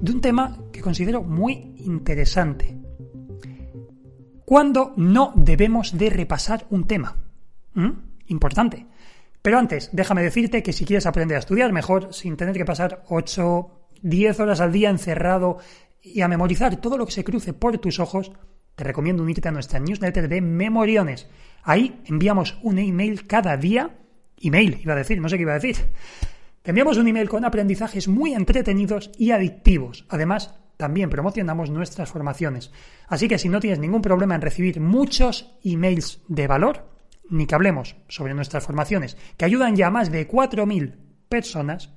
de un tema que considero muy interesante. ¿Cuándo no debemos de repasar un tema? ¿Mm? Importante. Pero antes, déjame decirte que si quieres aprender a estudiar mejor, sin tener que pasar 8, 10 horas al día encerrado y a memorizar todo lo que se cruce por tus ojos, te recomiendo unirte a nuestra newsletter de Memoriones. Ahí enviamos un email cada día. Email, iba a decir, no sé qué iba a decir. Enviamos un email con aprendizajes muy entretenidos y adictivos. Además, también promocionamos nuestras formaciones. Así que si no tienes ningún problema en recibir muchos emails de valor, ni que hablemos sobre nuestras formaciones, que ayudan ya a más de 4.000 personas,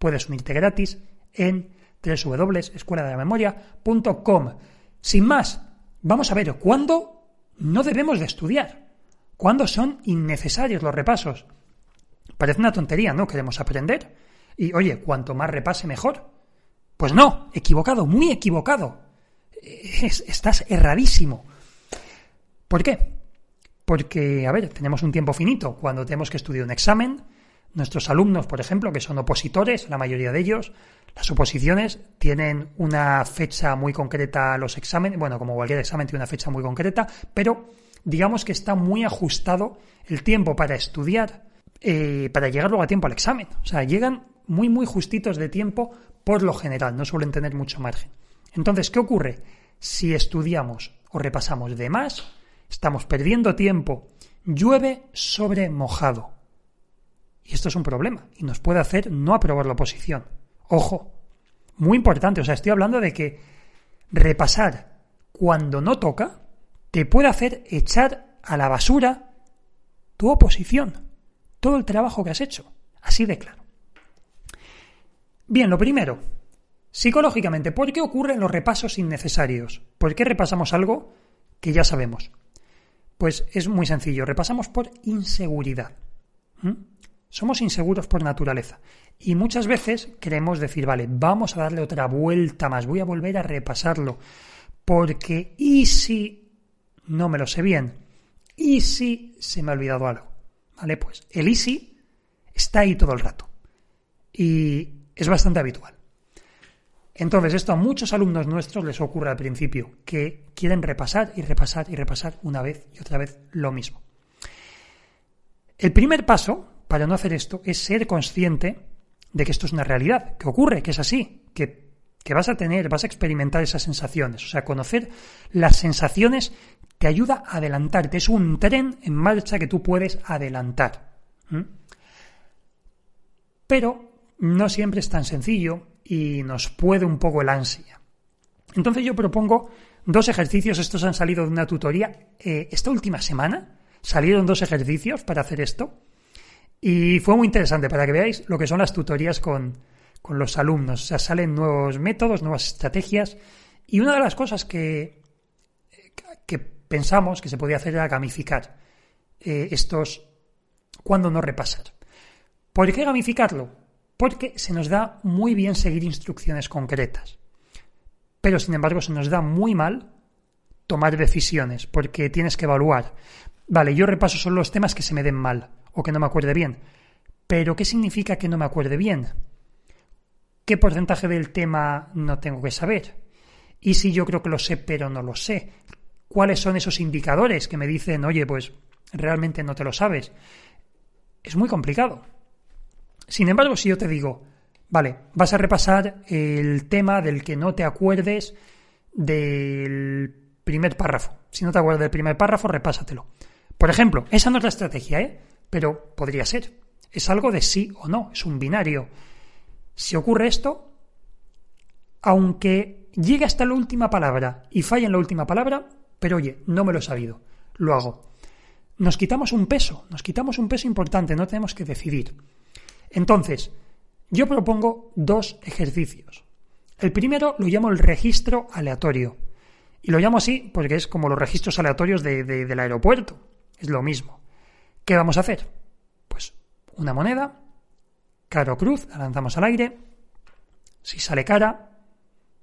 puedes unirte gratis en www.escueladelamemoria.com. Sin más, vamos a ver cuándo no debemos de estudiar, cuándo son innecesarios los repasos. Parece una tontería, ¿no? Queremos aprender. Y oye, cuanto más repase, mejor. Pues no, equivocado, muy equivocado. estás erradísimo. ¿Por qué? Porque, a ver, tenemos un tiempo finito. Cuando tenemos que estudiar un examen, nuestros alumnos, por ejemplo, que son opositores, la mayoría de ellos, las oposiciones tienen una fecha muy concreta los exámenes, bueno, como cualquier examen tiene una fecha muy concreta, pero digamos que está muy ajustado el tiempo para estudiar, eh, para llegar luego a tiempo al examen. O sea, llegan muy, muy justitos de tiempo por lo general, no suelen tener mucho margen. Entonces, ¿qué ocurre? Si estudiamos o repasamos de más, estamos perdiendo tiempo, llueve sobre mojado. Y esto es un problema y nos puede hacer no aprobar la oposición. Ojo, muy importante, o sea, estoy hablando de que repasar cuando no toca te puede hacer echar a la basura tu oposición, todo el trabajo que has hecho, así de claro. Bien, lo primero, psicológicamente, ¿por qué ocurren los repasos innecesarios? ¿Por qué repasamos algo que ya sabemos? Pues es muy sencillo, repasamos por inseguridad. Somos inseguros por naturaleza. Y muchas veces queremos decir, vale, vamos a darle otra vuelta más, voy a volver a repasarlo. Porque, ¿y si no me lo sé bien? ¿Y si se me ha olvidado algo? Vale, pues el y si está ahí todo el rato. Y es bastante habitual. Entonces, esto a muchos alumnos nuestros les ocurre al principio, que quieren repasar y repasar y repasar una vez y otra vez lo mismo. El primer paso para no hacer esto es ser consciente de que esto es una realidad, que ocurre, que es así, que, vas a tener, vas a experimentar esas sensaciones. O sea, conocer las sensaciones te ayuda a adelantarte. Es un tren en marcha que tú puedes adelantar. Pero no siempre es tan sencillo y nos puede un poco el ansia. Entonces yo propongo dos ejercicios, estos han salido de una tutoría. Eh, esta última semana salieron dos ejercicios para hacer esto. Y fue muy interesante para que veáis lo que son las tutorías con, los alumnos. O sea, salen nuevos métodos, nuevas estrategias. Y una de las cosas que, que pensamos que se podía hacer era gamificar eh, estos cuando no repasar. ¿Por qué gamificarlo? Porque se nos da muy bien seguir instrucciones concretas. Pero sin embargo se nos da muy mal tomar decisiones, porque tienes que evaluar. Vale, yo repaso solo los temas que se me den mal o que no me acuerde bien. Pero ¿qué significa que no me acuerde bien? ¿Qué porcentaje del tema no tengo que saber? ¿Y si yo creo que lo sé pero no lo sé? ¿Cuáles son esos indicadores que me dicen, oye, pues realmente no te lo sabes? Es muy complicado. Sin embargo, si yo te digo, vale, vas a repasar el tema del que no te acuerdes del primer párrafo. Si no te acuerdas del primer párrafo, repásatelo. Por ejemplo, esa no es la estrategia, ¿eh? Pero podría ser. Es algo de sí o no, es un binario. Si ocurre esto, aunque llegue hasta la última palabra y falle en la última palabra, pero oye, no me lo he sabido, lo hago. Nos quitamos un peso, nos quitamos un peso importante, no tenemos que decidir. Entonces, yo propongo dos ejercicios. El primero lo llamo el registro aleatorio. Y lo llamo así porque es como los registros aleatorios del aeropuerto. Es lo mismo. ¿Qué vamos a hacer? Pues una moneda, cara o cruz, la lanzamos al aire. Si sale cara,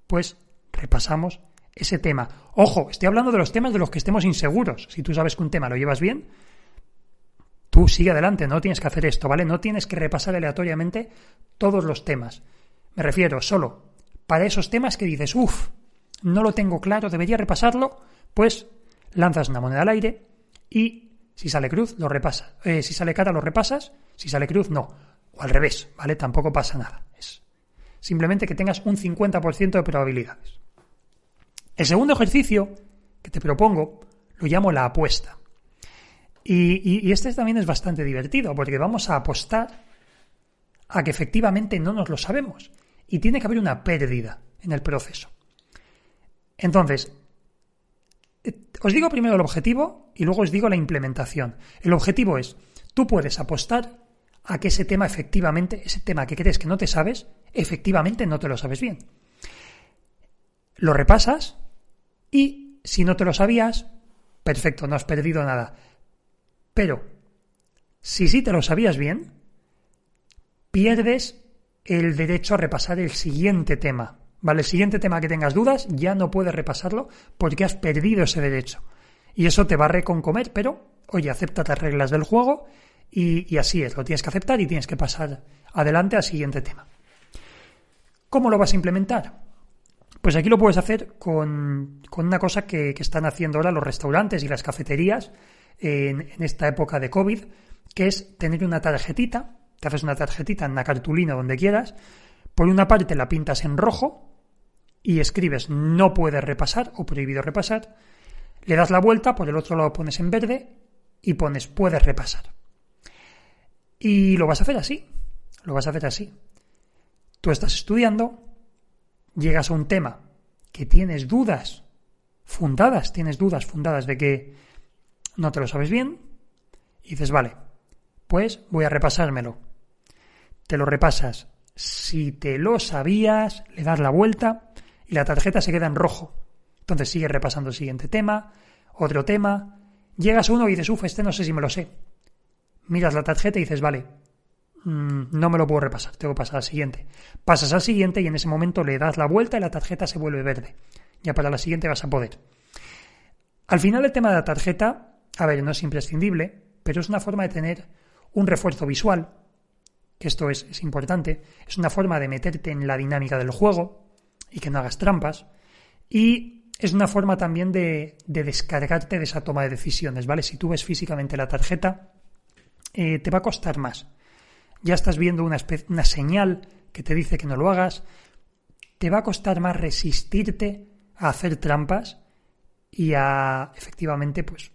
pues repasamos ese tema. Ojo, estoy hablando de los temas de los que estemos inseguros. Si tú sabes que un tema lo llevas bien, tú sigue adelante, no tienes que hacer esto, ¿vale? No tienes que repasar aleatoriamente todos los temas. Me refiero solo para esos temas que dices, uff, no lo tengo claro, debería repasarlo, pues lanzas una moneda al aire y si sale cruz, lo repasas. Eh, si sale cara, lo repasas. Si sale cruz, no. Al revés, ¿vale? Tampoco pasa nada. Es simplemente que tengas un 50% de probabilidades. El segundo ejercicio que te propongo lo llamo la apuesta. Y, y, este también es bastante divertido porque vamos a apostar a que efectivamente no nos lo sabemos. Y tiene que haber una pérdida en el proceso. Entonces, eh, os digo primero el objetivo y luego os digo la implementación. El objetivo es, tú puedes apostar a que ese tema efectivamente, ese tema que crees que no te sabes, efectivamente no te lo sabes bien. Lo repasas y si no te lo sabías, perfecto, no has perdido nada. Pero, si sí te lo sabías bien, pierdes el derecho a repasar el siguiente tema. ¿Vale? El siguiente tema que tengas dudas ya no puedes repasarlo porque has perdido ese derecho. Y eso te va a reconcomer, pero, oye, acepta las reglas del juego y, así es, lo tienes que aceptar y tienes que pasar adelante al siguiente tema. ¿Cómo lo vas a implementar? Pues aquí lo puedes hacer con, una cosa que, están haciendo ahora los restaurantes y las cafeterías en, esta época de COVID, que es tener una tarjetita, te haces una tarjetita en una cartulina donde quieras, por una parte la pintas en rojo y escribes no puedes repasar o prohibido repasar, le das la vuelta, por el otro lado pones en verde y pones puedes repasar. Y lo vas a hacer así, lo vas a hacer así. Tú estás estudiando, llegas a un tema que tienes dudas fundadas, tienes dudas fundadas de que no te lo sabes bien, y dices, vale, pues voy a repasármelo. Te lo repasas. Si te lo sabías, le das la vuelta y la tarjeta se queda en rojo. Entonces sigues repasando el siguiente tema, otro tema, llegas a uno y dices, uff, este no sé si me lo sé. Miras la tarjeta y dices, vale, mm, no me lo puedo repasar, tengo que pasar al siguiente. Pasas al siguiente y en ese momento le das la vuelta y la tarjeta se vuelve verde. Ya para la siguiente vas a poder. Al final el tema de la tarjeta, a ver, no es imprescindible, pero es una forma de tener un refuerzo visual, que esto es, es importante, es una forma de meterte en la dinámica del juego, y que no hagas trampas. Y es una forma también de, descargarte de esa toma de decisiones, ¿vale? Si tú ves físicamente la tarjeta, eh, te va a costar más. Ya estás viendo una, una señal que te dice que no lo hagas. Te va a costar más resistirte a hacer trampas y a efectivamente pues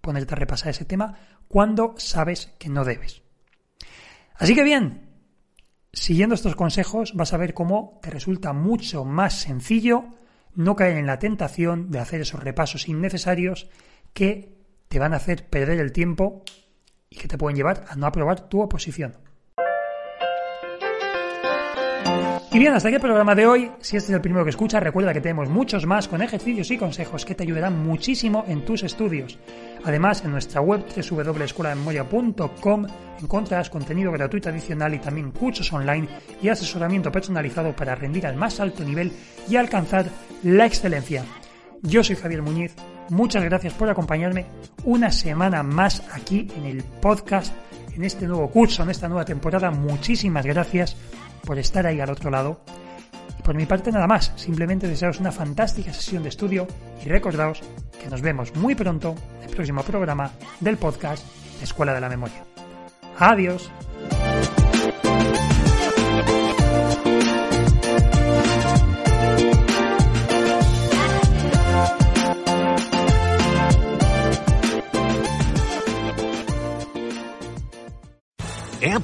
ponerte a repasar ese tema cuando sabes que no debes. Así que bien, Siguiendo estos consejos vas a ver cómo te resulta mucho más sencillo no caer en la tentación de hacer esos repasos innecesarios que te van a hacer perder el tiempo y que te pueden llevar a no aprobar tu oposición. Y bien, hasta aquí el programa de hoy. Si este es el primero que escuchas, recuerda que tenemos muchos más con ejercicios y consejos que te ayudarán muchísimo en tus estudios. Además, en nuestra web www.escueladememoria.com encontrarás contenido gratuito adicional y también cursos online y asesoramiento personalizado para rendir al más alto nivel y alcanzar la excelencia. Yo soy Javier Muñiz. Muchas gracias por acompañarme una semana más aquí en el podcast, en este nuevo curso, en esta nueva temporada. Muchísimas gracias por estar ahí al otro lado. Y por mi parte nada más, simplemente desearos una fantástica sesión de estudio y recordaos que nos vemos muy pronto en el próximo programa del podcast Escuela de la Memoria. Adiós.